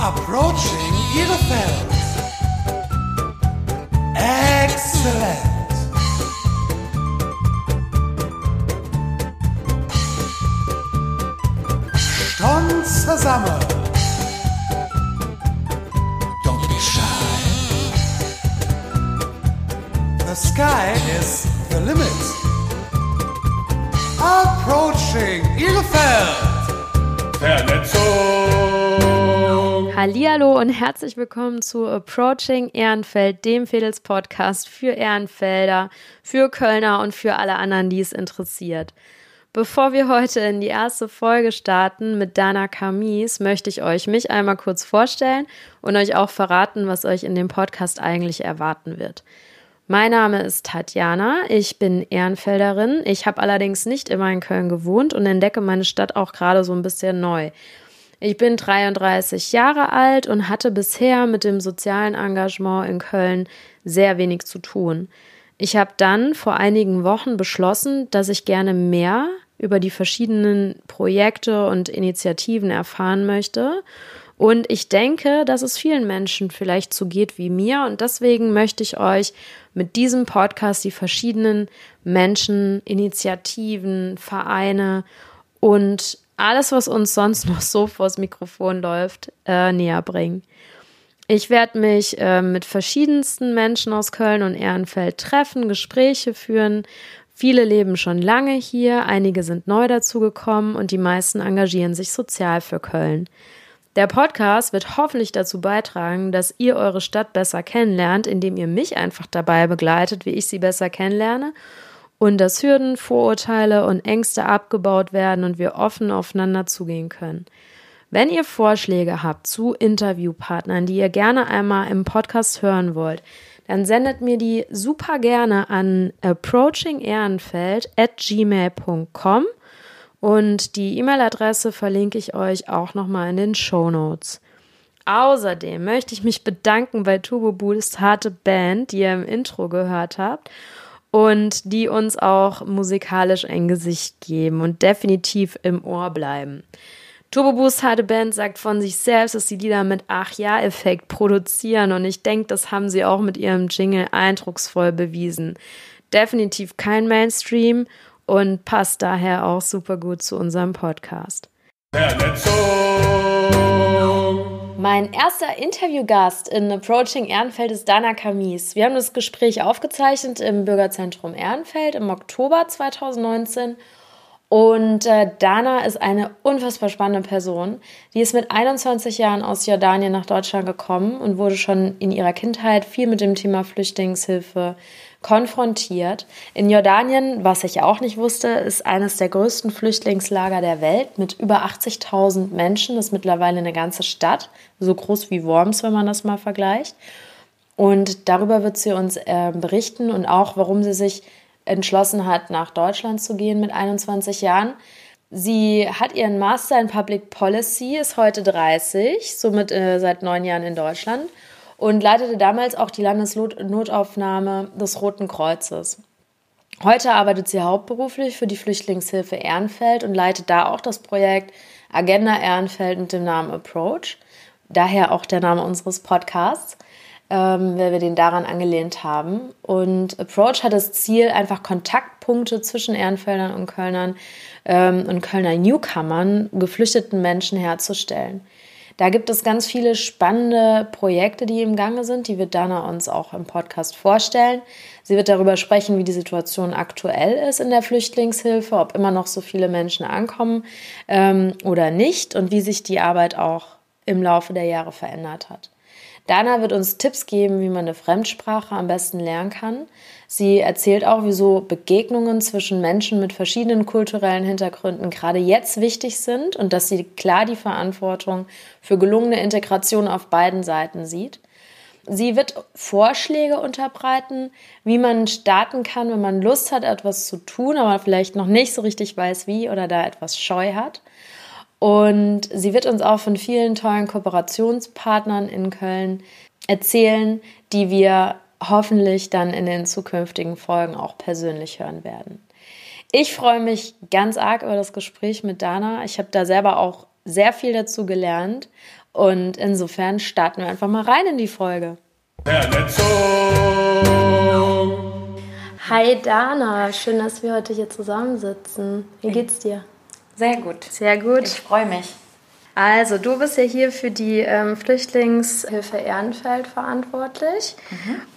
Approaching Bielefeld. Excellent. Schon zusammen. Don't be shy. The sky is the limit. Approaching Bielefeld. Vernetzung. Hallihallo und herzlich willkommen zu Approaching Ehrenfeld, dem Fedels Podcast für Ehrenfelder, für Kölner und für alle anderen, die es interessiert. Bevor wir heute in die erste Folge starten mit Dana Kamis, möchte ich euch mich einmal kurz vorstellen und euch auch verraten, was euch in dem Podcast eigentlich erwarten wird. Mein Name ist Tatjana, ich bin Ehrenfelderin. Ich habe allerdings nicht immer in Köln gewohnt und entdecke meine Stadt auch gerade so ein bisschen neu. Ich bin 33 Jahre alt und hatte bisher mit dem sozialen Engagement in Köln sehr wenig zu tun. Ich habe dann vor einigen Wochen beschlossen, dass ich gerne mehr über die verschiedenen Projekte und Initiativen erfahren möchte. Und ich denke, dass es vielen Menschen vielleicht so geht wie mir. Und deswegen möchte ich euch mit diesem Podcast die verschiedenen Menschen, Initiativen, Vereine und alles, was uns sonst noch so vors Mikrofon läuft, äh, näher bringen. Ich werde mich äh, mit verschiedensten Menschen aus Köln und Ehrenfeld treffen, Gespräche führen. Viele leben schon lange hier, einige sind neu dazugekommen und die meisten engagieren sich sozial für Köln. Der Podcast wird hoffentlich dazu beitragen, dass ihr eure Stadt besser kennenlernt, indem ihr mich einfach dabei begleitet, wie ich sie besser kennenlerne und dass Hürden, Vorurteile und Ängste abgebaut werden und wir offen aufeinander zugehen können. Wenn ihr Vorschläge habt zu Interviewpartnern, die ihr gerne einmal im Podcast hören wollt, dann sendet mir die super gerne an approachingehrenfeld at gmail.com und die E-Mail-Adresse verlinke ich euch auch nochmal in den Show Notes. Außerdem möchte ich mich bedanken bei Turbo Boost Harte Band, die ihr im Intro gehört habt und die uns auch musikalisch ein Gesicht geben und definitiv im Ohr bleiben. Turbo Boost Harte Band sagt von sich selbst, dass die Lieder mit Ach-Ja-Effekt produzieren und ich denke, das haben sie auch mit ihrem Jingle eindrucksvoll bewiesen. Definitiv kein Mainstream und passt daher auch super gut zu unserem Podcast. Vernetzung. Mein erster Interviewgast in Approaching Ehrenfeld ist Dana Kamis. Wir haben das Gespräch aufgezeichnet im Bürgerzentrum Ehrenfeld im Oktober 2019 und äh, Dana ist eine unfassbar spannende Person. Die ist mit 21 Jahren aus Jordanien nach Deutschland gekommen und wurde schon in ihrer Kindheit viel mit dem Thema Flüchtlingshilfe konfrontiert. In Jordanien, was ich auch nicht wusste, ist eines der größten Flüchtlingslager der Welt mit über 80.000 Menschen. Das ist mittlerweile eine ganze Stadt, so groß wie Worms, wenn man das mal vergleicht. Und darüber wird sie uns äh, berichten und auch, warum sie sich entschlossen hat, nach Deutschland zu gehen mit 21 Jahren. Sie hat ihren Master in Public Policy, ist heute 30, somit äh, seit neun Jahren in Deutschland und leitete damals auch die Landesnotaufnahme des Roten Kreuzes. Heute arbeitet sie hauptberuflich für die Flüchtlingshilfe Ehrenfeld und leitet da auch das Projekt Agenda Ehrenfeld mit dem Namen Approach. Daher auch der Name unseres Podcasts ähm, weil wir den daran angelehnt haben. Und Approach hat das Ziel, einfach Kontaktpunkte zwischen Ehrenfeldern und Kölnern ähm, und Kölner Newcomern, geflüchteten Menschen herzustellen. Da gibt es ganz viele spannende Projekte, die im Gange sind, die wird Dana uns auch im Podcast vorstellen. Sie wird darüber sprechen, wie die Situation aktuell ist in der Flüchtlingshilfe, ob immer noch so viele Menschen ankommen ähm, oder nicht und wie sich die Arbeit auch im Laufe der Jahre verändert hat. Dana wird uns Tipps geben, wie man eine Fremdsprache am besten lernen kann. Sie erzählt auch, wieso Begegnungen zwischen Menschen mit verschiedenen kulturellen Hintergründen gerade jetzt wichtig sind und dass sie klar die Verantwortung für gelungene Integration auf beiden Seiten sieht. Sie wird Vorschläge unterbreiten, wie man starten kann, wenn man Lust hat, etwas zu tun, aber vielleicht noch nicht so richtig weiß, wie oder da etwas scheu hat. Und sie wird uns auch von vielen tollen Kooperationspartnern in Köln erzählen, die wir hoffentlich dann in den zukünftigen Folgen auch persönlich hören werden. Ich freue mich ganz arg über das Gespräch mit Dana. Ich habe da selber auch sehr viel dazu gelernt Und insofern starten wir einfach mal rein in die Folge. Hi Dana, schön, dass wir heute hier zusammensitzen. Wie geht's dir? Sehr gut. Sehr gut. Ich freue mich. Also, du bist ja hier für die ähm, Flüchtlingshilfe Ehrenfeld verantwortlich.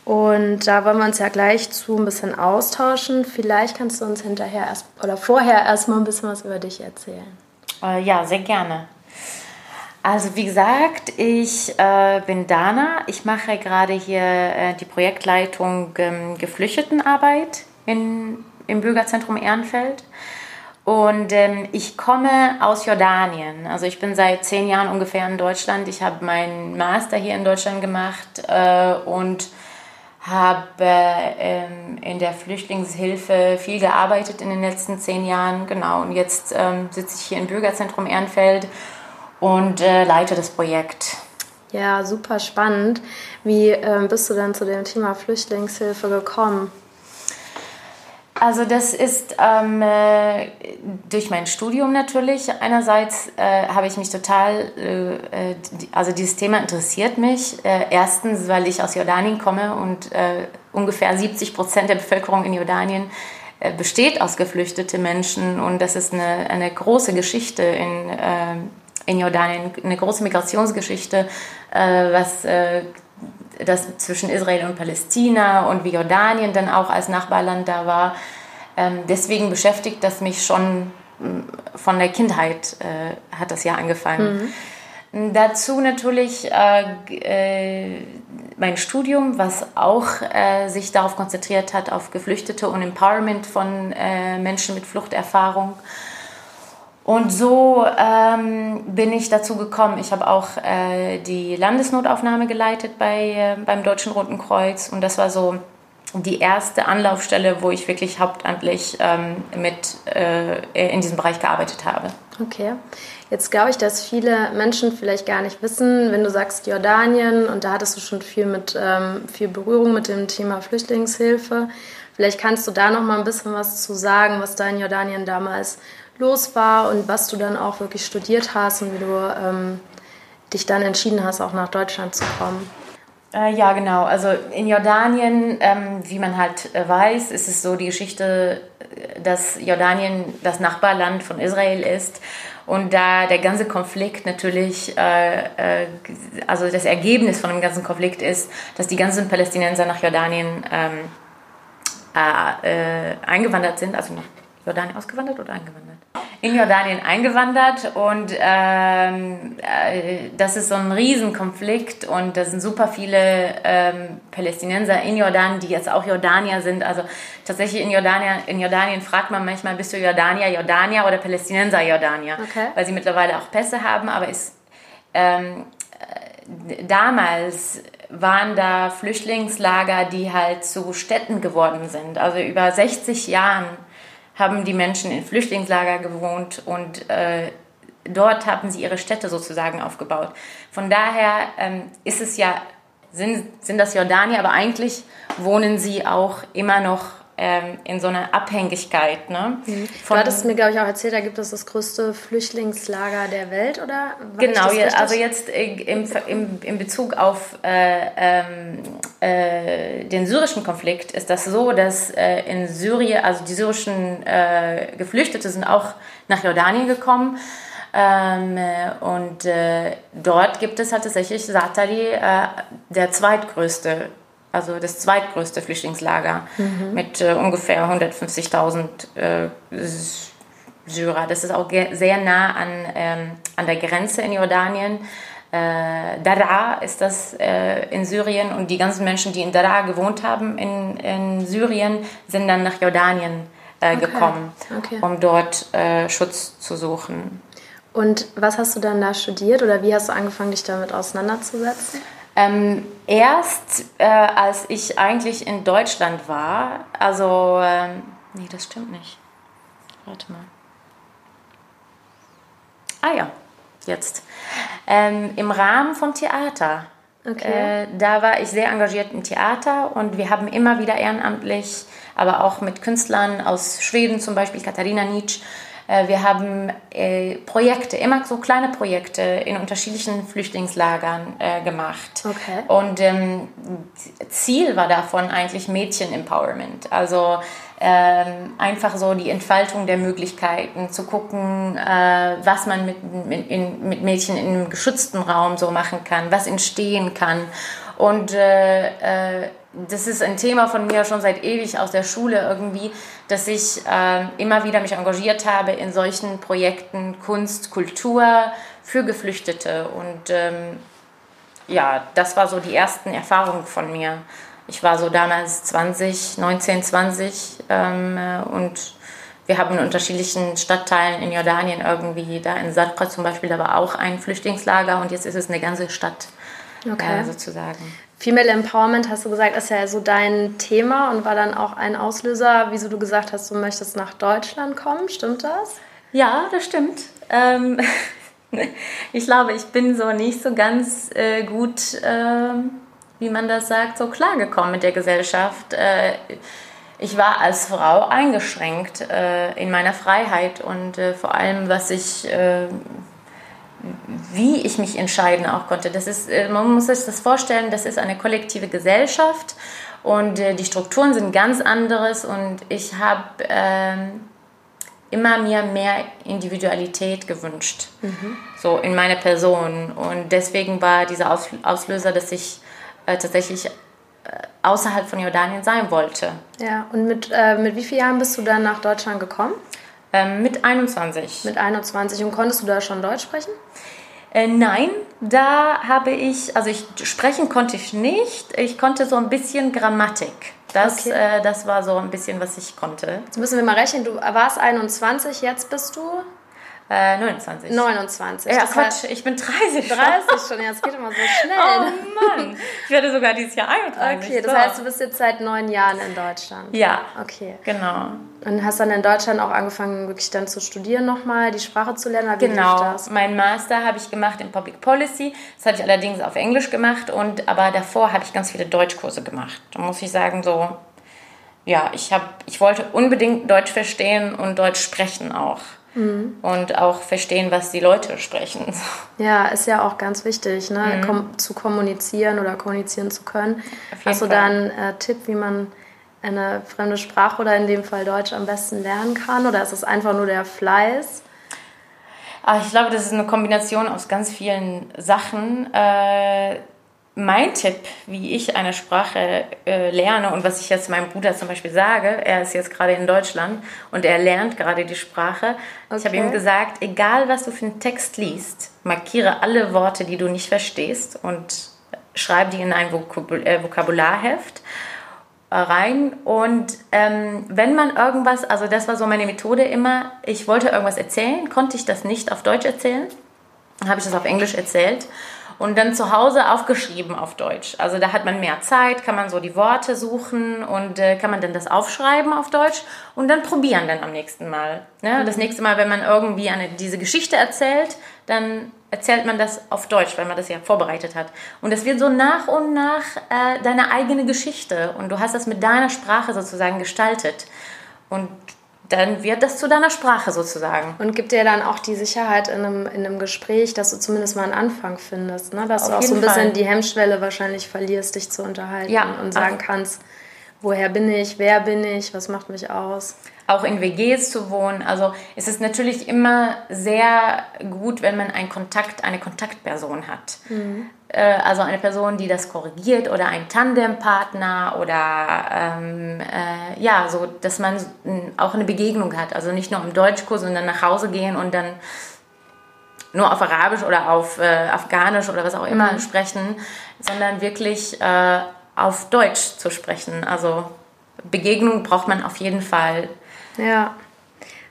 Und da wollen wir uns ja gleich zu ein bisschen austauschen. Vielleicht kannst du uns hinterher erst oder vorher erstmal ein bisschen was über dich erzählen. Äh, ja, sehr gerne. Also wie gesagt, ich äh, bin Dana. Ich mache gerade hier äh, die Projektleitung ähm, Geflüchtetenarbeit in, im Bürgerzentrum Ehrenfeld. Und ähm, ich komme aus Jordanien. Also ich bin seit zehn Jahren ungefähr in Deutschland. Ich habe meinen Master hier in Deutschland gemacht äh, und habe ähm, in der Flüchtlingshilfe viel gearbeitet in den letzten zehn Jahren. Genau, und jetzt ähm, sitze ich hier im Bürgerzentrum Ehrenfeld und äh, leite das Projekt. Ja, super spannend. Wie ähm, bist du denn zu dem Thema Flüchtlingshilfe gekommen? Also das ist ähm, äh, durch mein Studium natürlich. Einerseits äh, habe ich mich total, äh, äh, also dieses Thema interessiert mich. Äh, erstens, weil ich aus Jordanien komme und äh, ungefähr 70 Prozent der Bevölkerung in Jordanien besteht aus geflüchteten Menschen und das ist eine, eine große Geschichte in, in Jordanien, eine große Migrationsgeschichte, was das zwischen Israel und Palästina und wie Jordanien dann auch als Nachbarland da war. Ähm, deswegen beschäftigt das mich schon mh, von der Kindheit, äh, hat das ja angefangen. Dazu natürlich äh, äh, mein Studium, was auch äh, sich darauf konzentriert hat, auf Geflüchtete und Empowerment von äh, Menschen mit Fluchterfahrung. Und so ähm, bin ich dazu gekommen. Ich habe auch äh, die Landesnotaufnahme geleitet bei, äh, beim Deutschen Roten Kreuz. Und das war so die erste Anlaufstelle, wo ich wirklich hauptamtlich ähm, mit äh, in diesem Bereich gearbeitet habe. Okay. Jetzt glaube ich, dass viele Menschen vielleicht gar nicht wissen, wenn du sagst Jordanien und da hattest du schon viel mit ähm, viel Berührung mit dem Thema Flüchtlingshilfe. Vielleicht kannst du da noch mal ein bisschen was zu sagen, was da in Jordanien damals los war und was du dann auch wirklich studiert hast und wie du ähm, dich dann entschieden hast, auch nach Deutschland zu kommen. Äh, ja, genau. Also in Jordanien, ähm, wie man halt äh, weiß, ist es so die Geschichte, äh, dass Jordanien das Nachbarland von Israel ist. Und da der ganze Konflikt natürlich, äh, äh, also das Ergebnis von dem ganzen Konflikt ist, dass die ganzen Palästinenser nach Jordanien ähm, äh, äh, eingewandert sind, also nach Jordanien ausgewandert oder eingewandert? In Jordanien eingewandert und ähm, äh, das ist so ein Riesenkonflikt und da sind super viele ähm, Palästinenser in Jordanien, die jetzt auch Jordanier sind. Also tatsächlich in Jordanien, in Jordanien fragt man manchmal, bist du Jordanier, Jordanier oder Palästinenser, Jordanier? Okay. Weil sie mittlerweile auch Pässe haben, aber ist ähm, äh, damals waren da Flüchtlingslager, die halt zu Städten geworden sind. Also über 60 Jahren haben die Menschen in Flüchtlingslager gewohnt und äh, dort haben sie ihre Städte sozusagen aufgebaut. Von daher ähm, ist es ja, sind, sind das Jordanier, aber eigentlich wohnen sie auch immer noch ähm, in so einer Abhängigkeit. Ne? Du hattest mir, glaube ich, auch erzählt, da gibt es das größte Flüchtlingslager der Welt, oder? War Genau, also jetzt äh, im, im, in Bezug auf äh, ähm, äh, den syrischen Konflikt ist das so, dass äh, in Syrien, also die syrischen äh, Geflüchtete sind auch nach Jordanien gekommen. Ähm, äh, und äh, dort gibt es halt tatsächlich Satari, äh, der zweitgrößte, also das zweitgrößte Flüchtlingslager mit äh, ungefähr 150.000 äh, Syrer. Das ist auch sehr nah an, ähm, an der Grenze in Jordanien. Äh, Daraa ist das äh, in Syrien und die ganzen Menschen, die in Daraa gewohnt haben in, in Syrien, sind dann nach Jordanien äh, gekommen, Okay. um dort äh, Schutz zu suchen. Und was hast du dann da studiert oder wie hast du angefangen, dich damit auseinanderzusetzen? Ähm, erst äh, als ich eigentlich in Deutschland war, also, ähm, nee, das stimmt nicht. Warte mal. Ah ja, jetzt. Ähm, Im Rahmen vom Theater. Okay. Äh, da war ich sehr engagiert im Theater und wir haben immer wieder ehrenamtlich, aber auch mit Künstlern aus Schweden, zum Beispiel Katharina Nietzsch, Äh, wir haben äh, Projekte, immer so kleine Projekte in unterschiedlichen Flüchtlingslagern äh, gemacht. Okay. Und ähm, Ziel war davon eigentlich Mädchen-Empowerment. Also ähm, einfach so die Entfaltung der Möglichkeiten, zu gucken, äh, was man mit, mit, in, mit Mädchen in einem geschützten Raum so machen kann, was entstehen kann. Und äh, äh, das ist ein Thema von mir schon seit ewig aus der Schule irgendwie, dass ich äh, immer wieder mich engagiert habe in solchen Projekten Kunst, Kultur für Geflüchtete. Und ähm, ja, das war so die ersten Erfahrungen von mir. Ich war so damals 20, 19, 20 ähm, äh, und wir haben in unterschiedlichen Stadtteilen in Jordanien irgendwie, da in Sadqa zum Beispiel, da war auch ein Flüchtlingslager und jetzt ist es eine ganze Stadt okay. äh, sozusagen. Female Empowerment, hast du gesagt, ist ja so dein Thema und war dann auch ein Auslöser, wieso du gesagt hast, du möchtest nach Deutschland kommen. Stimmt das? Ja, das stimmt. Ähm, ich glaube, ich bin so nicht so ganz äh, gut, äh, wie man das sagt, so klargekommen mit der Gesellschaft. Äh, ich war als Frau eingeschränkt äh, in meiner Freiheit und äh, vor allem, was ich äh, wie ich mich entscheiden auch konnte. Das ist, äh, man muss sich das vorstellen, das ist eine kollektive Gesellschaft und äh, die Strukturen sind ganz anderes und ich habe ähm, immer mir mehr Individualität gewünscht, mhm. so in meiner Person und deswegen war dieser Auslöser, dass ich äh, tatsächlich äh, außerhalb von Jordanien sein wollte. Ja, und mit, äh, mit wie vielen Jahren bist du dann nach Deutschland gekommen? Ähm, mit 21. Mit 21. Und konntest du da schon Deutsch sprechen? Äh, nein, da habe ich, also ich sprechen konnte ich nicht. Ich konnte so ein bisschen Grammatik. Das, okay. äh, das war so ein bisschen, was ich konnte. Jetzt müssen wir mal rechnen. Du warst 21, jetzt bist du? Äh, 29. 29. Ja, das Quatsch, ich bin 30 schon. 30 schon, ja, es geht immer so schnell. Oh Mann, ich werde sogar dieses Jahr 31. Okay, das so. heißt, du bist jetzt seit neun Jahren in Deutschland. Ja. Okay. Genau. Und hast dann in Deutschland auch angefangen, wirklich dann zu studieren nochmal, die Sprache zu lernen? Wie genau. Mein Master habe ich gemacht in Public Policy. Das habe ich allerdings auf Englisch gemacht. Und, aber davor habe ich ganz viele Deutschkurse gemacht. Da muss ich sagen, so, ja, ich, hab, ich wollte unbedingt Deutsch verstehen und Deutsch sprechen auch. Mhm. Und auch verstehen, was die Leute sprechen. Ja, ist ja auch ganz wichtig, ne? Mhm. Kom zu kommunizieren oder kommunizieren zu können. Hast du da einen äh, Tipp, wie man eine fremde Sprache oder in dem Fall Deutsch am besten lernen kann? Oder ist es einfach nur der Fleiß? Ah, ich glaube, das ist eine Kombination aus ganz vielen Sachen. Äh, mein Tipp, wie ich eine Sprache äh, lerne und was ich jetzt meinem Bruder zum Beispiel sage, er ist jetzt gerade in Deutschland und er lernt gerade die Sprache. Okay. Ich habe ihm gesagt, egal was du für einen Text liest, markiere alle Worte, die du nicht verstehst und schreib die in ein Vokabul äh, Vokabularheft rein. Und ähm, wenn man irgendwas, also das war so meine Methode immer, ich wollte irgendwas erzählen, konnte ich das nicht auf Deutsch erzählen, dann habe ich das auf Englisch erzählt und dann zu Hause aufgeschrieben auf Deutsch. Also da hat man mehr Zeit, kann man so die Worte suchen und äh, kann man dann das aufschreiben auf Deutsch und dann probieren dann am nächsten Mal. Ne? Das nächste Mal, wenn man irgendwie eine, diese Geschichte erzählt, dann erzählt man das auf Deutsch, weil man das ja vorbereitet hat. Und es wird so nach und nach äh, deine eigene Geschichte und du hast das mit deiner Sprache sozusagen gestaltet. Und dann wird das zu deiner Sprache sozusagen. Und gibt dir dann auch die Sicherheit in einem, in einem Gespräch, dass du zumindest mal einen Anfang findest, ne? dass Auf du auch so ein bisschen Fall. die Hemmschwelle wahrscheinlich verlierst, dich zu unterhalten ja, und sagen kannst, woher bin ich, wer bin ich, was macht mich aus. Auch in WGs zu wohnen. Also es ist natürlich immer sehr gut, wenn man einen Kontakt, eine Kontaktperson hat. Mhm. Äh, also eine Person, die das korrigiert oder ein Tandempartner oder ähm, äh, ja, so, dass man auch eine Begegnung hat. Also nicht nur im Deutschkurs und dann nach Hause gehen und dann nur auf Arabisch oder auf äh, Afghanisch oder was auch immer mhm. sprechen, sondern wirklich äh, auf Deutsch zu sprechen. Also Begegnung braucht man auf jeden Fall. Ja,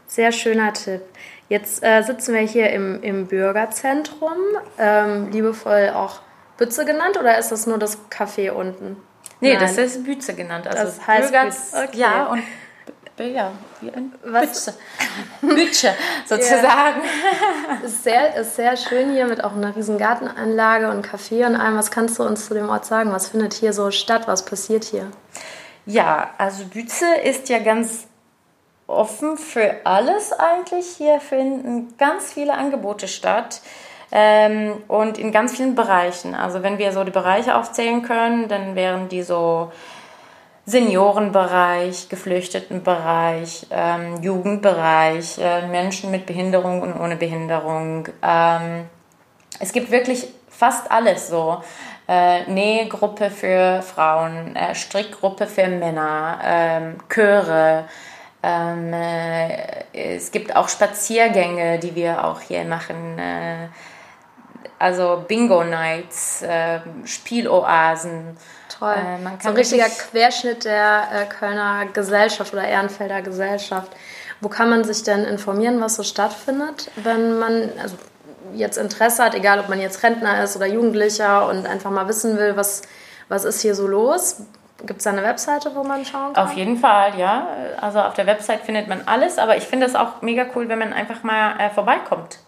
sehr schöner Tipp. Jetzt äh, sitzen wir hier im, im Bürgerzentrum, ähm, liebevoll auch Bütze genannt oder ist das nur das Café unten? Nee, Nein. das ist Bütze genannt. Also das heißt Bürgers, okay. Ja, und ja, wie ein Bütze. Bütze, sozusagen. Ja. Ist, sehr, ist sehr schön hier mit auch einer riesen Gartenanlage und Café und allem. Was kannst du uns zu dem Ort sagen? Was findet hier so statt? Was passiert hier? Ja, also Bütze ist ja ganz offen für alles eigentlich. Hier finden ganz viele Angebote statt. Ähm, und in ganz vielen Bereichen. Also wenn wir so die Bereiche aufzählen können, dann wären die so Seniorenbereich, Geflüchtetenbereich, ähm, Jugendbereich, äh, Menschen mit Behinderung und ohne Behinderung. Ähm, es gibt wirklich fast alles so. Äh, Nähgruppe für Frauen, äh, Strickgruppe für Männer, ähm, Chöre. Ähm, äh, es gibt auch Spaziergänge, die wir auch hier machen. Äh, also Bingo-Nights, äh, Spieloasen. Toll. Äh, so ein richtiger Querschnitt der äh, Kölner Gesellschaft oder Ehrenfelder Gesellschaft. Wo kann man sich denn informieren, was so stattfindet, wenn man also jetzt Interesse hat, egal ob man jetzt Rentner ist oder Jugendlicher und einfach mal wissen will, was, was ist hier so los? Gibt es da eine Webseite, wo man schauen kann? Auf jeden Fall, ja. Also auf der Website findet man alles, aber ich finde es auch mega cool, wenn man einfach mal äh, vorbeikommt.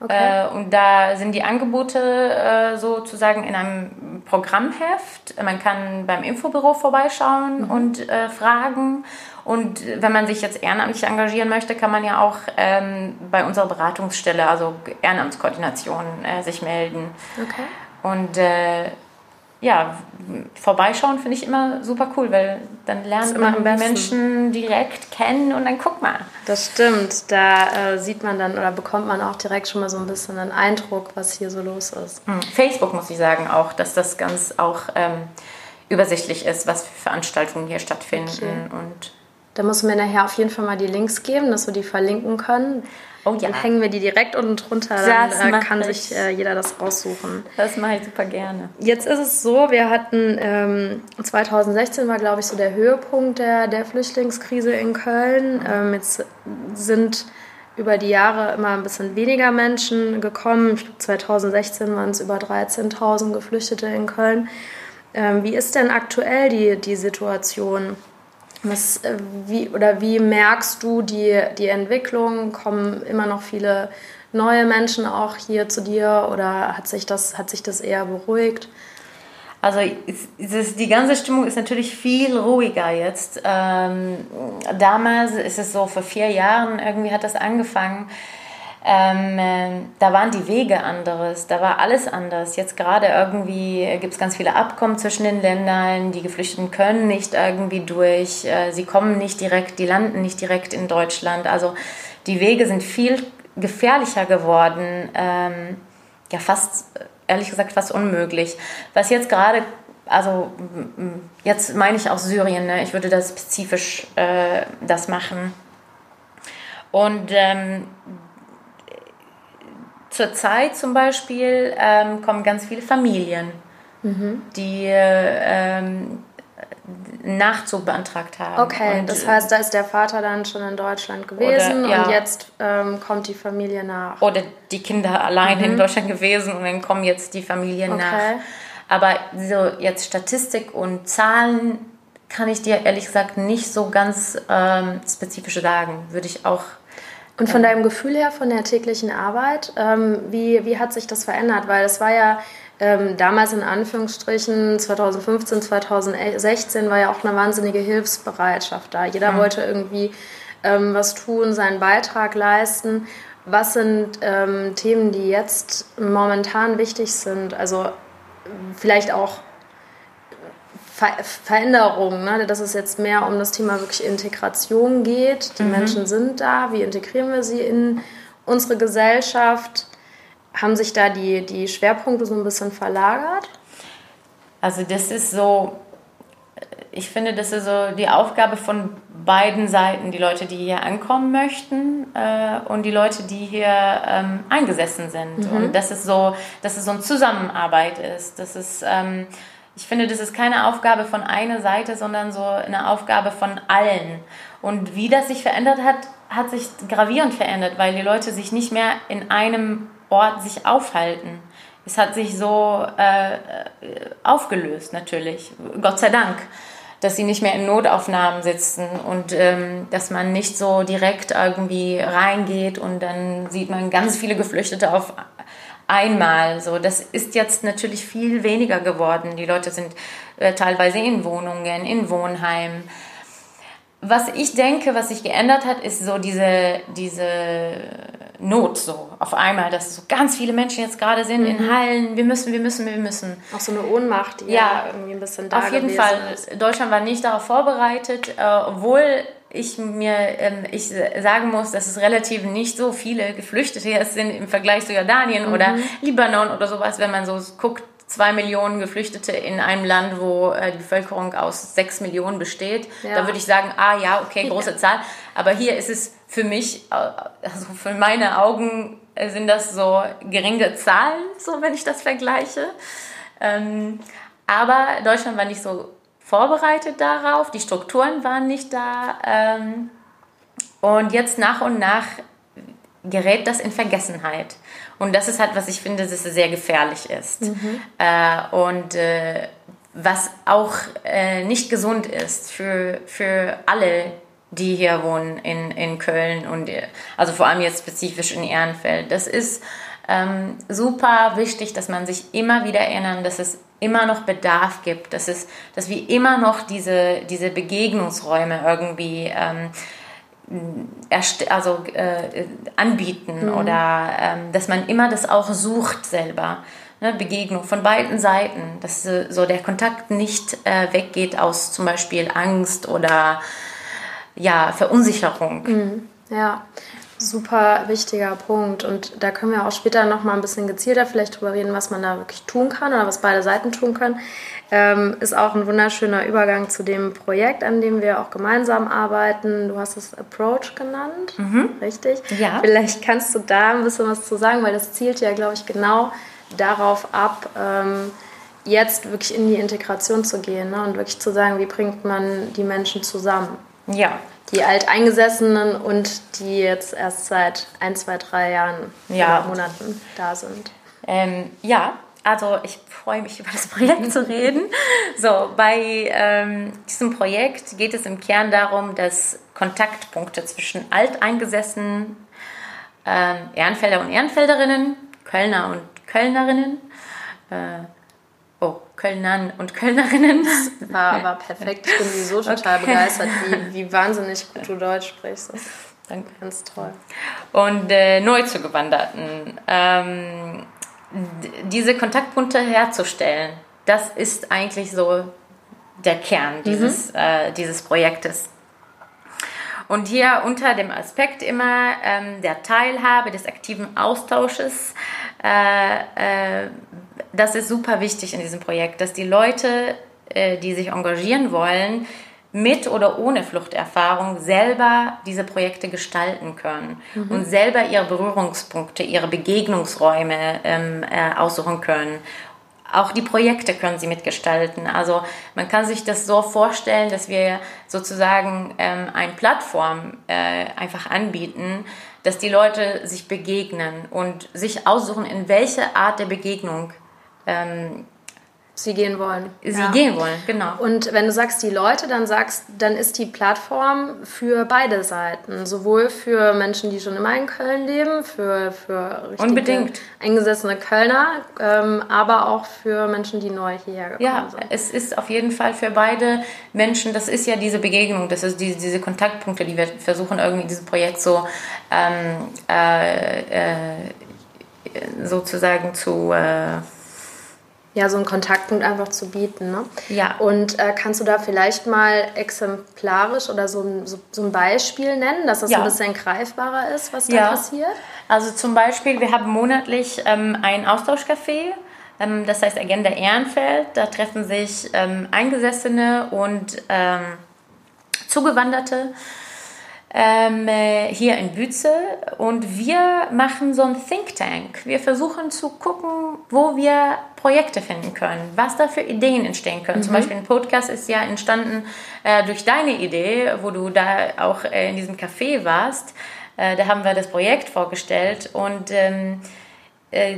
Okay. Äh, und da sind die Angebote äh, sozusagen in einem Programmheft. Man kann beim Infobüro vorbeischauen mhm. und äh, fragen. Und wenn man sich jetzt ehrenamtlich engagieren möchte, kann man ja auch ähm, bei unserer Beratungsstelle, also Ehrenamtskoordination, äh, sich melden. Okay. Und äh, ja, vorbeischauen finde ich immer super cool, weil dann lernt man Menschen direkt kennen und dann guck mal. Das stimmt. Da äh, sieht man dann oder bekommt man auch direkt schon mal so ein bisschen einen Eindruck, was hier so los ist. Mhm. Facebook muss ich sagen auch, dass das ganz auch ähm, übersichtlich ist, was für Veranstaltungen hier stattfinden okay. und da muss mir nachher auf jeden Fall mal die Links geben, dass wir die verlinken können. Oh ja. Dann hängen wir die direkt unten drunter, dann äh, kann ich. sich äh, jeder das raussuchen. Das mache ich super gerne. Jetzt ist es so, wir hatten ähm, 2016 war, glaube ich, so der Höhepunkt der, der Flüchtlingskrise in Köln. Ähm, jetzt sind über die Jahre immer ein bisschen weniger Menschen gekommen. Ich glaube, 2016 waren es über 13.000 Geflüchtete in Köln. Ähm, wie ist denn aktuell die, die Situation? Was, äh, wie, oder wie merkst du die, die Entwicklung? Kommen immer noch viele neue Menschen auch hier zu dir oder hat sich das, hat sich das eher beruhigt? Also ist, die ganze Stimmung ist natürlich viel ruhiger jetzt. Ähm, damals ist es so, vor vier Jahren irgendwie hat das angefangen ähm, äh, da waren die Wege anderes, da war alles anders. Jetzt gerade irgendwie gibt es ganz viele Abkommen zwischen den Ländern, die Geflüchteten können nicht irgendwie durch, äh, sie kommen nicht direkt, die landen nicht direkt in Deutschland. Also die Wege sind viel gefährlicher geworden, ähm, ja fast, ehrlich gesagt, fast unmöglich. Was jetzt gerade also jetzt meine ich aus Syrien, ne? ich würde das spezifisch äh, das machen. Und ähm, Zurzeit zum Beispiel ähm, kommen ganz viele Familien, mhm. die ähm, Nachzug beantragt haben. Okay, und das heißt, da ist der Vater dann schon in Deutschland gewesen oder, ja. und jetzt ähm, kommt die Familie nach. Oder die Kinder allein mhm. in Deutschland gewesen und dann kommen jetzt die Familien okay. nach. Aber so jetzt Statistik und Zahlen kann ich dir ehrlich gesagt nicht so ganz ähm, spezifisch sagen. Würde ich auch und von deinem Gefühl her, von der täglichen Arbeit, ähm, wie, wie hat sich das verändert? Weil es war ja ähm, damals in Anführungsstrichen 2015, 2016 war ja auch eine wahnsinnige Hilfsbereitschaft da. Jeder mhm. wollte irgendwie ähm, was tun, seinen Beitrag leisten. Was sind ähm, Themen, die jetzt momentan wichtig sind? Also vielleicht auch Ver Veränderung, ne? dass es jetzt mehr um das Thema wirklich Integration geht. Die mhm. Menschen sind da, wie integrieren wir sie in unsere Gesellschaft? Haben sich da die, die Schwerpunkte so ein bisschen verlagert? Also das ist so, ich finde, das ist so die Aufgabe von beiden Seiten, die Leute, die hier ankommen möchten äh, und die Leute, die hier ähm, eingesessen sind. Mhm. Und dass es so, dass es so eine Zusammenarbeit ist. Das ist ähm, ich finde, das ist keine Aufgabe von einer Seite, sondern so eine Aufgabe von allen. Und wie das sich verändert hat, hat sich gravierend verändert, weil die Leute sich nicht mehr in einem Ort sich aufhalten. Es hat sich so äh, aufgelöst, natürlich. Gott sei Dank dass sie nicht mehr in Notaufnahmen sitzen und ähm, dass man nicht so direkt irgendwie reingeht und dann sieht man ganz viele Geflüchtete auf einmal. So, das ist jetzt natürlich viel weniger geworden. Die Leute sind äh, teilweise in Wohnungen, in Wohnheimen. was ich denke, was sich geändert hat, ist so diese, diese Not so auf einmal, dass so ganz viele Menschen jetzt gerade sind in Hallen. Wir müssen, wir müssen, wir müssen. Auch so eine Ohnmacht, die ja, Ja, irgendwie ein bisschen da Auf jeden Fall. ist. Deutschland war nicht darauf vorbereitet, äh, obwohl ich mir ähm, ich sagen muss, dass es relativ nicht so viele Geflüchtete jetzt sind im Vergleich zu Jordanien oder Mhm. Libanon oder sowas, wenn man so guckt. Zwei Millionen Geflüchtete in einem Land, wo äh, die Bevölkerung aus sechs Millionen besteht. Ja. Da würde ich sagen, ah ja, okay, große Zahl. Aber hier ist es für mich, also für meine Augen äh, sind das so geringe Zahlen, so wenn ich das vergleiche. Ähm, aber Deutschland war nicht so vorbereitet darauf, die Strukturen waren nicht da. Ähm, und jetzt nach und nach gerät das in Vergessenheit. Und das ist halt, was ich finde, dass es sehr gefährlich ist. Äh, und äh, was auch äh, nicht gesund ist für, für alle, die hier wohnen in, in Köln und äh, also vor allem jetzt spezifisch in Ehrenfeld. Das ist ähm, super wichtig, dass man sich immer wieder erinnern, dass es immer noch Bedarf gibt, dass, es, dass wir immer noch diese, diese Begegnungsräume irgendwie ähm, also, äh, anbieten oder ähm, dass man immer das auch sucht selber. Ne? Begegnung von beiden Seiten, dass äh, so der Kontakt nicht äh, weggeht aus zum Beispiel Angst oder ja, Verunsicherung. Ja, super wichtiger Punkt. Und da können wir auch später noch mal ein bisschen gezielter vielleicht drüber reden, was man da wirklich tun kann oder was beide Seiten tun können. Ähm, ist auch ein wunderschöner Übergang zu dem Projekt, an dem wir auch gemeinsam arbeiten. Du hast es Approach genannt, richtig? Ja. Vielleicht kannst du da ein bisschen was zu sagen, weil das zielt ja, glaube ich, genau darauf ab, ähm, jetzt wirklich in die Integration zu gehen ne? und wirklich zu sagen, wie bringt man die Menschen zusammen Ja, die Alteingesessenen und die jetzt erst seit ein, zwei, drei Jahren Ja. oder Monaten da sind. Ähm, ja, also ich freue mich über das Projekt zu reden. So, bei ähm, diesem Projekt geht es im Kern darum, dass Kontaktpunkte zwischen Alteingesessenen, ähm, Ehrenfelder und Ehrenfelderinnen, Kölner und Kölnerinnen, äh, Kölnern und Kölnerinnen, War, war perfekt. Ich bin sowieso total Okay. begeistert, wie, wie wahnsinnig gut du Deutsch sprichst. Das Danke. ganz toll. und äh, Neuzugewanderten. Ähm, diese Kontaktpunkte herzustellen, das ist eigentlich so der Kern dieses, äh, dieses Projektes. Und hier unter dem Aspekt immer ähm, der Teilhabe, des aktiven Austausches, äh, äh, das ist super wichtig in diesem Projekt, dass die Leute, äh, die sich engagieren wollen, mit oder ohne Fluchterfahrung selber diese Projekte gestalten können und selber ihre Berührungspunkte, ihre Begegnungsräume ähm, äh, aussuchen können. Auch die Projekte können sie mitgestalten. Also man kann sich das so vorstellen, dass wir sozusagen ähm, eine Plattform äh, einfach anbieten, dass die Leute sich begegnen und sich aussuchen, in welche Art der Begegnung ähm, Sie gehen wollen. sie Ja. gehen wollen. Genau. Und wenn du sagst die Leute, dann sagst, dann ist die Plattform für beide Seiten, sowohl für Menschen, die schon immer in Köln leben, für für Unbedingt. eingesessene Kölner, ähm, aber auch für Menschen, die neu hierher gekommen Ja, sind. es ist auf jeden Fall für beide Menschen, das ist ja diese Begegnung, das ist diese, diese Kontaktpunkte, die wir versuchen irgendwie in diesem Projekt so ähm, äh, äh, sozusagen zu, äh, Ja, so einen Kontaktpunkt einfach zu bieten. Ne? Ja. Und äh, kannst du da vielleicht mal exemplarisch oder so, ein- so, so ein Beispiel nennen, dass das Ja. ein bisschen greifbarer ist, was da Ja. passiert? Also zum Beispiel, wir haben monatlich ähm, ein Austauschcafé, ähm, das heißt Agenda Ehrenfeld. Da treffen sich ähm, Eingesessene und ähm, Zugewanderte ähm, äh, hier in Bütze und wir machen so ein Think Tank. Wir versuchen zu gucken, wo wir Projekte finden können, was da für Ideen entstehen können. Zum Beispiel ein Podcast ist ja entstanden äh, durch deine Idee, wo du da auch äh, in diesem Café warst. Äh, da haben wir das Projekt vorgestellt und ähm, äh,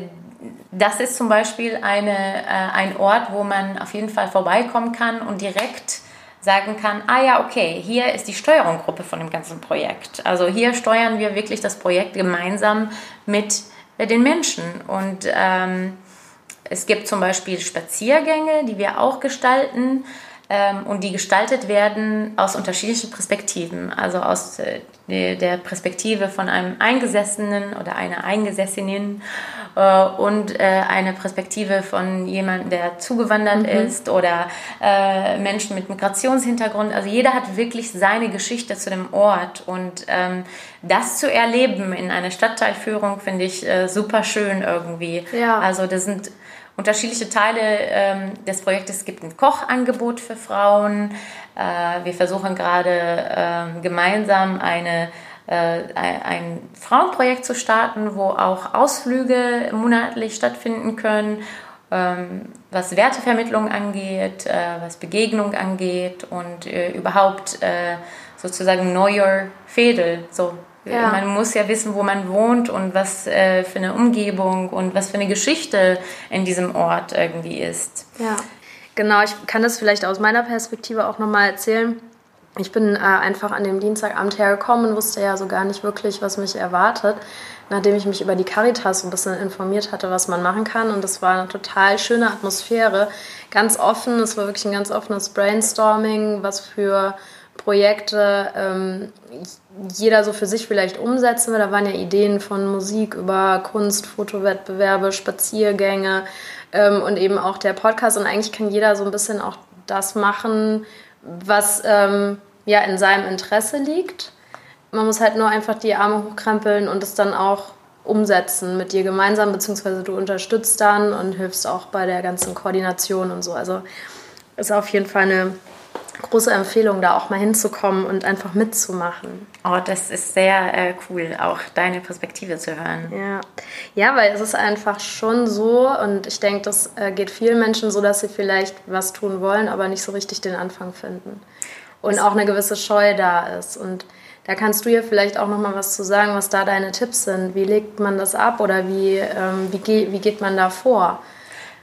das ist zum Beispiel eine, äh, ein Ort, wo man auf jeden Fall vorbeikommen kann und direkt sagen kann, ah ja, okay, hier ist die Steuerungsgruppe von dem ganzen Projekt. Also hier steuern wir wirklich das Projekt gemeinsam mit den Menschen. Und ähm, es gibt zum Beispiel Spaziergänge, die wir auch gestalten. Ähm, und die gestaltet werden aus unterschiedlichen Perspektiven. Also aus äh, der Perspektive von einem Eingesessenen oder einer Eingesessenen äh, und äh, eine Perspektive von jemandem, der zugewandert mhm. ist oder Menschen mit Migrationshintergrund. Also jeder hat wirklich seine Geschichte zu dem Ort und ähm, das zu erleben in einer Stadtteilführung finde ich super schön irgendwie. Ja. Also das sind unterschiedliche Teile ähm, des Projektes. Es gibt ein Kochangebot für Frauen. Äh, wir versuchen gerade äh, gemeinsam eine, äh, ein Frauenprojekt zu starten, wo auch Ausflüge monatlich stattfinden können, ähm, was Wertevermittlung angeht, äh, was Begegnung angeht und äh, überhaupt äh, sozusagen neuer Fädel, so ja. Man muss ja wissen, wo man wohnt und was äh, für eine Umgebung und was für eine Geschichte in diesem Ort irgendwie ist. Ja, genau. Ich kann das vielleicht aus meiner Perspektive auch nochmal erzählen. Ich bin äh, einfach an dem Dienstagabend hergekommen und wusste ja so gar nicht wirklich, was mich erwartet, nachdem ich mich über die Caritas ein bisschen informiert hatte, was man machen kann. Und das war eine total schöne Atmosphäre, ganz offen. Es war wirklich ein ganz offenes Brainstorming, was für Projekte ähm, jeder so für sich vielleicht umsetzen will. Da waren ja Ideen von Musik über Kunst, Fotowettbewerbe, Spaziergänge ähm, und eben auch der Podcast. Und eigentlich kann jeder so ein bisschen auch das machen, was ähm, ja in seinem Interesse liegt. Man muss halt nur einfach die Arme hochkrempeln und es dann auch umsetzen mit dir gemeinsam, beziehungsweise du unterstützt dann und hilfst auch bei der ganzen Koordination und so. Also ist auf jeden Fall eine große Empfehlung, da auch mal hinzukommen und einfach mitzumachen. Oh, das ist sehr äh, cool, auch deine Perspektive zu hören. Ja. ja, weil es ist einfach schon so und ich denke, das äh, geht vielen Menschen so, dass sie vielleicht was tun wollen, aber nicht so richtig den Anfang finden. Und auch eine gewisse Scheu da ist. Und da kannst du ja vielleicht auch noch mal was zu sagen, was da deine Tipps sind. Wie legt man das ab oder wie, ähm, wie, ge wie geht man da vor?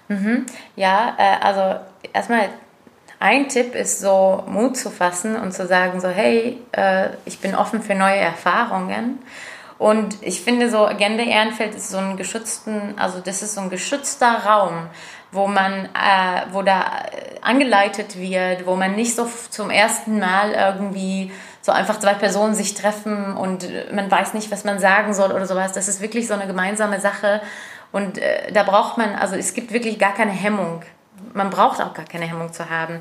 Mhm. Ja, äh, also erstmal ein Tipp ist so Mut zu fassen und zu sagen so, hey, äh, ich bin offen für neue Erfahrungen. Und ich finde so Agenda Ehrenfeld ist so ein geschützten, also das ist so ein geschützter Raum, wo man, äh, wo da angeleitet wird, wo man nicht so zum ersten Mal irgendwie so einfach zwei Personen sich treffen und man weiß nicht, was man sagen soll oder sowas. Das ist wirklich so eine gemeinsame Sache und äh, da braucht man, also es gibt wirklich gar keine Hemmung man braucht auch gar keine Hemmung zu haben.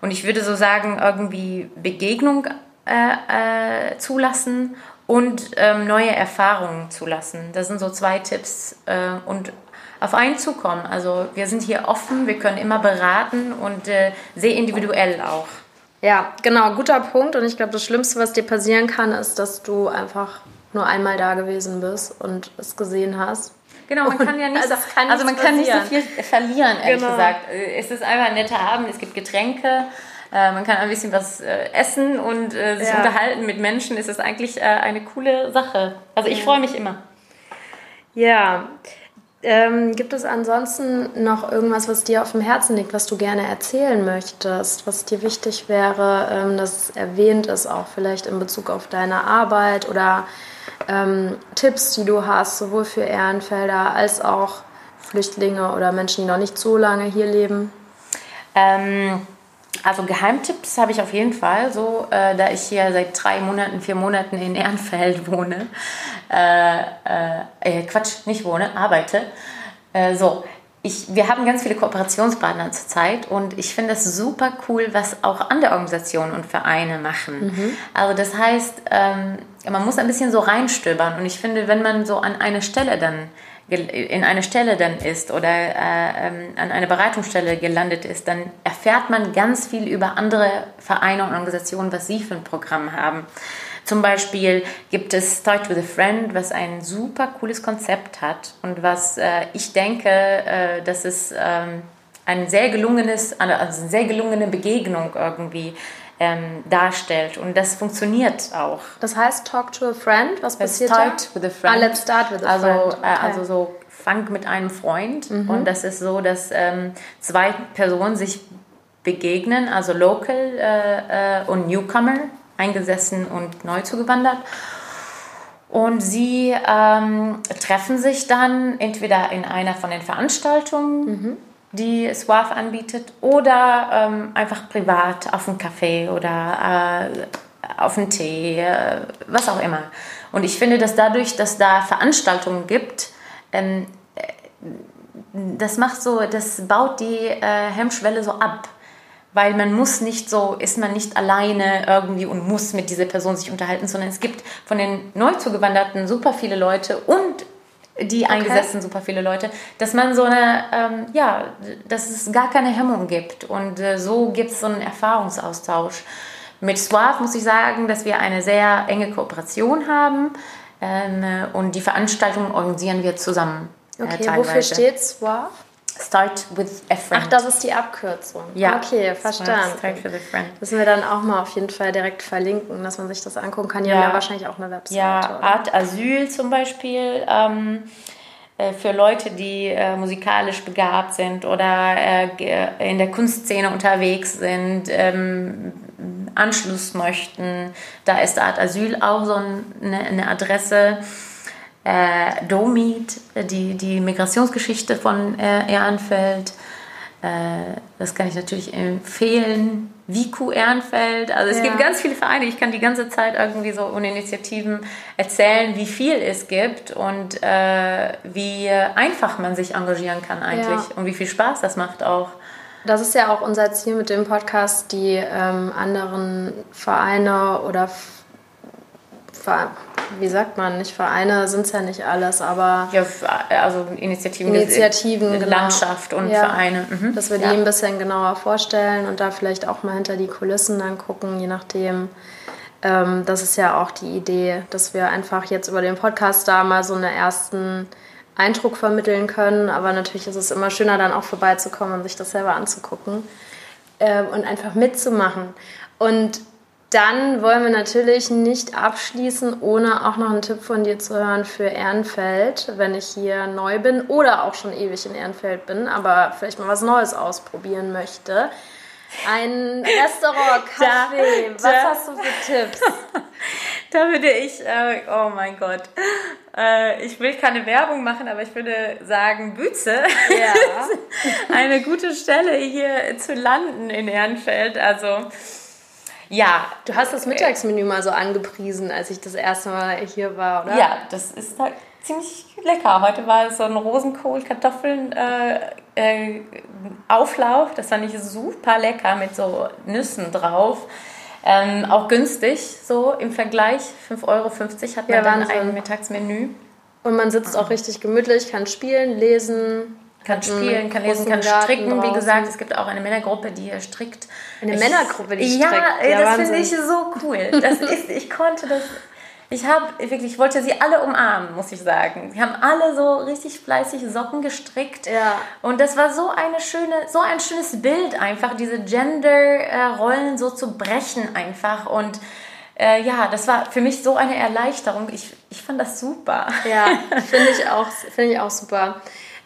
Und ich würde so sagen, irgendwie Begegnung äh, äh, zulassen und ähm, neue Erfahrungen zulassen. Das sind so zwei Tipps. Äh, und auf einen zukommen. Also wir sind hier offen, wir können immer beraten und äh, sehr individuell auch. Ja, genau, guter Punkt. Und ich glaube, das Schlimmste, was dir passieren kann, ist, dass du einfach nur einmal da gewesen bist und es gesehen hast Genau, man kann ja nicht, also, kann also man kann nicht so viel verlieren, ehrlich genau. gesagt. Es ist einfach ein netter Abend, es gibt Getränke, äh, man kann ein bisschen was äh, essen und äh, sich ja. unterhalten mit Menschen. Es ist eigentlich eine coole Sache. Also ich ja. freue mich immer. Ja. Ähm, gibt es ansonsten noch irgendwas, was dir auf dem Herzen liegt, was du gerne erzählen möchtest, was dir wichtig wäre, ähm, dass erwähnt ist, auch vielleicht in Bezug auf deine Arbeit oder ähm, Tipps, die du hast, sowohl für Ehrenfelder als auch Flüchtlinge oder Menschen, die noch nicht so lange hier leben? Ähm, also Geheimtipps habe ich auf jeden Fall, so äh, da ich hier seit drei Monaten, vier Monaten in Ehrenfeld wohne. Äh, äh, äh Quatsch, nicht wohne, arbeite. Äh, so, ich, wir haben ganz viele Kooperationspartner zurzeit und ich finde es super cool, was auch andere Organisationen und Vereine machen. Mhm. Also das heißt, ähm, man muss ein bisschen so reinstöbern und ich finde, wenn man so an eine Stelle dann in eine Stelle dann ist oder äh, ähm, an eine Beratungsstelle gelandet ist, dann erfährt man ganz viel über andere Vereine und Organisationen, was sie für ein Programm haben. Zum Beispiel gibt es Start with a Friend, was ein super cooles Konzept hat und was äh, ich denke, äh, dass es ähm, ein sehr gelungenes, also eine sehr gelungene Begegnung irgendwie ähm, darstellt. Und das funktioniert auch. Das heißt, talk to a friend, was passiert start da? with a friend. Ah, let's start with a also, friend. Äh, okay. also so, fang mit einem Freund. Mhm. Und das ist so, dass ähm, zwei Personen sich begegnen, also Local äh, äh, und Newcomer eingesessen und neu zugewandert. Und sie ähm, treffen sich dann entweder in einer von den Veranstaltungen mhm. die Suave anbietet oder ähm, einfach privat auf einen Kaffee oder äh, auf einen Tee, äh, was auch immer. Und ich finde, dass dadurch, dass da Veranstaltungen gibt, ähm, äh, das macht so, das baut die äh, Hemmschwelle so ab. Weil man muss nicht so, ist man nicht alleine irgendwie und muss mit dieser Person sich unterhalten, sondern es gibt von den Neuzugewanderten super viele Leute und die okay. eingesetzten super viele Leute, dass man so eine, ähm, ja, dass es gar keine Hemmung gibt. Und äh, so gibt es so einen Erfahrungsaustausch. Mit Suave muss ich sagen, dass wir eine sehr enge Kooperation haben ähm, und die Veranstaltungen organisieren wir zusammen. Äh, okay, äh, wofür steht Suave? Start with a friend. Ach, das ist die Abkürzung. Ja. Okay, verstanden. Start with a friend. Müssen wir dann auch mal auf jeden Fall direkt verlinken, dass man sich das angucken kann. Die ja. haben ja wahrscheinlich auch eine Website. Ja, oder? Art Asyl zum Beispiel. Ähm, äh, für Leute, die äh, musikalisch begabt sind oder äh, in der Kunstszene unterwegs sind, ähm, Anschluss möchten. Da ist Art Asyl auch so eine, eine Adresse äh, Domit, die, die Migrationsgeschichte von äh, Ehrenfeld. Äh, das kann ich natürlich empfehlen. Viku Ehrenfeld. Also es ja. gibt ganz viele Vereine. Ich kann die ganze Zeit irgendwie so und Initiativen erzählen, wie viel es gibt und äh, wie einfach man sich engagieren kann eigentlich ja. und wie viel Spaß das macht auch. Das ist ja auch unser Ziel mit dem Podcast, die ähm, anderen Vereine oder wie sagt man, nicht Vereine sind es ja nicht alles, aber. Ja, also Initiativen, Initiativen genau. Landschaft und ja, Vereine. Mhm. Dass wir die ja. ein bisschen genauer vorstellen und da vielleicht auch mal hinter die Kulissen dann gucken, je nachdem. Ähm, das ist ja auch die Idee, dass wir einfach jetzt über den Podcast da mal so einen ersten Eindruck vermitteln können. Aber natürlich ist es immer schöner, dann auch vorbeizukommen und sich das selber anzugucken ähm, und einfach mitzumachen. Und dann wollen wir natürlich nicht abschließen, ohne auch noch einen Tipp von dir zu hören für Ehrenfeld, wenn ich hier neu bin oder auch schon ewig in Ehrenfeld bin, aber vielleicht mal was Neues ausprobieren möchte. Ein Restaurant, Kaffee, was da, hast du für Tipps? da würde ich, äh, oh mein Gott, äh, ich will keine Werbung machen, aber ich würde sagen, Bütze ja. eine gute Stelle hier zu landen in Ehrenfeld. Also ja. Du hast das Mittagsmenü mal so angepriesen, als ich das erste Mal hier war, oder? Ja, das ist halt ziemlich lecker. Heute war es so ein Rosenkohl, Kartoffeln, äh, äh, Auflauf. Das fand ich super lecker mit so Nüssen drauf. Ähm, auch günstig, so im Vergleich. 5,50 Euro hat man ja, dann ein Mittagsmenü. Und man sitzt auch richtig gemütlich, kann spielen, lesen, kann spielen, kann lesen, kann stricken. Wie gesagt, es gibt auch eine Männergruppe, die strickt. Eine ich, Männergruppe, die strickt? Ja, ja das finde ich so cool. Das ist, ich konnte das. Ich habe wirklich, ich wollte sie alle umarmen, muss ich sagen. Sie haben alle so richtig fleißig Socken gestrickt. Ja. Und das war so eine schöne, so ein schönes Bild einfach, diese Gender-Rollen so zu brechen einfach. Und äh, ja, das war für mich so eine Erleichterung. Ich, ich fand das super. Ja, finde ich auch, finde ich auch super.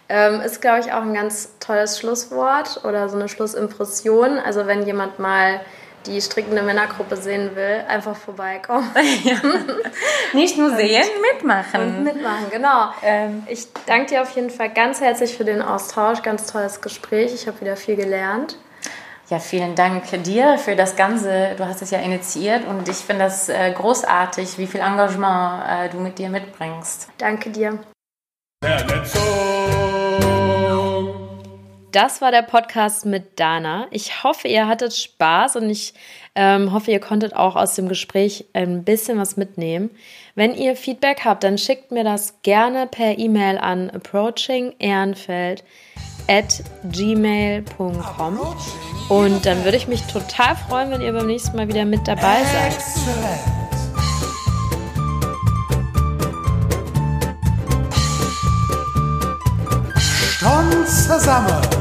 Ähm, ist, glaube ich, auch ein ganz tolles Schlusswort oder so eine Schlussimpression. Also wenn jemand mal die strickende Männergruppe sehen will, einfach vorbeikommen. Ja. Nicht nur sehen, mitmachen. Und mitmachen, genau. Ähm. Ich danke dir auf jeden Fall ganz herzlich für den Austausch. Ganz tolles Gespräch. Ich habe wieder viel gelernt. Ja, vielen Dank dir für das Ganze. Du hast es ja initiiert und ich finde das äh, großartig, wie viel Engagement äh, du mit dir mitbringst. Danke dir. Das war der Podcast mit Dana. Ich hoffe, ihr hattet Spaß und ich ähm, hoffe, ihr konntet auch aus dem Gespräch ein bisschen was mitnehmen. Wenn ihr Feedback habt, dann schickt mir das gerne per E-Mail an approachingehrenfeld at gmail.com und dann würde ich mich total freuen, wenn ihr beim nächsten Mal wieder mit dabei seid. Schon zusammen.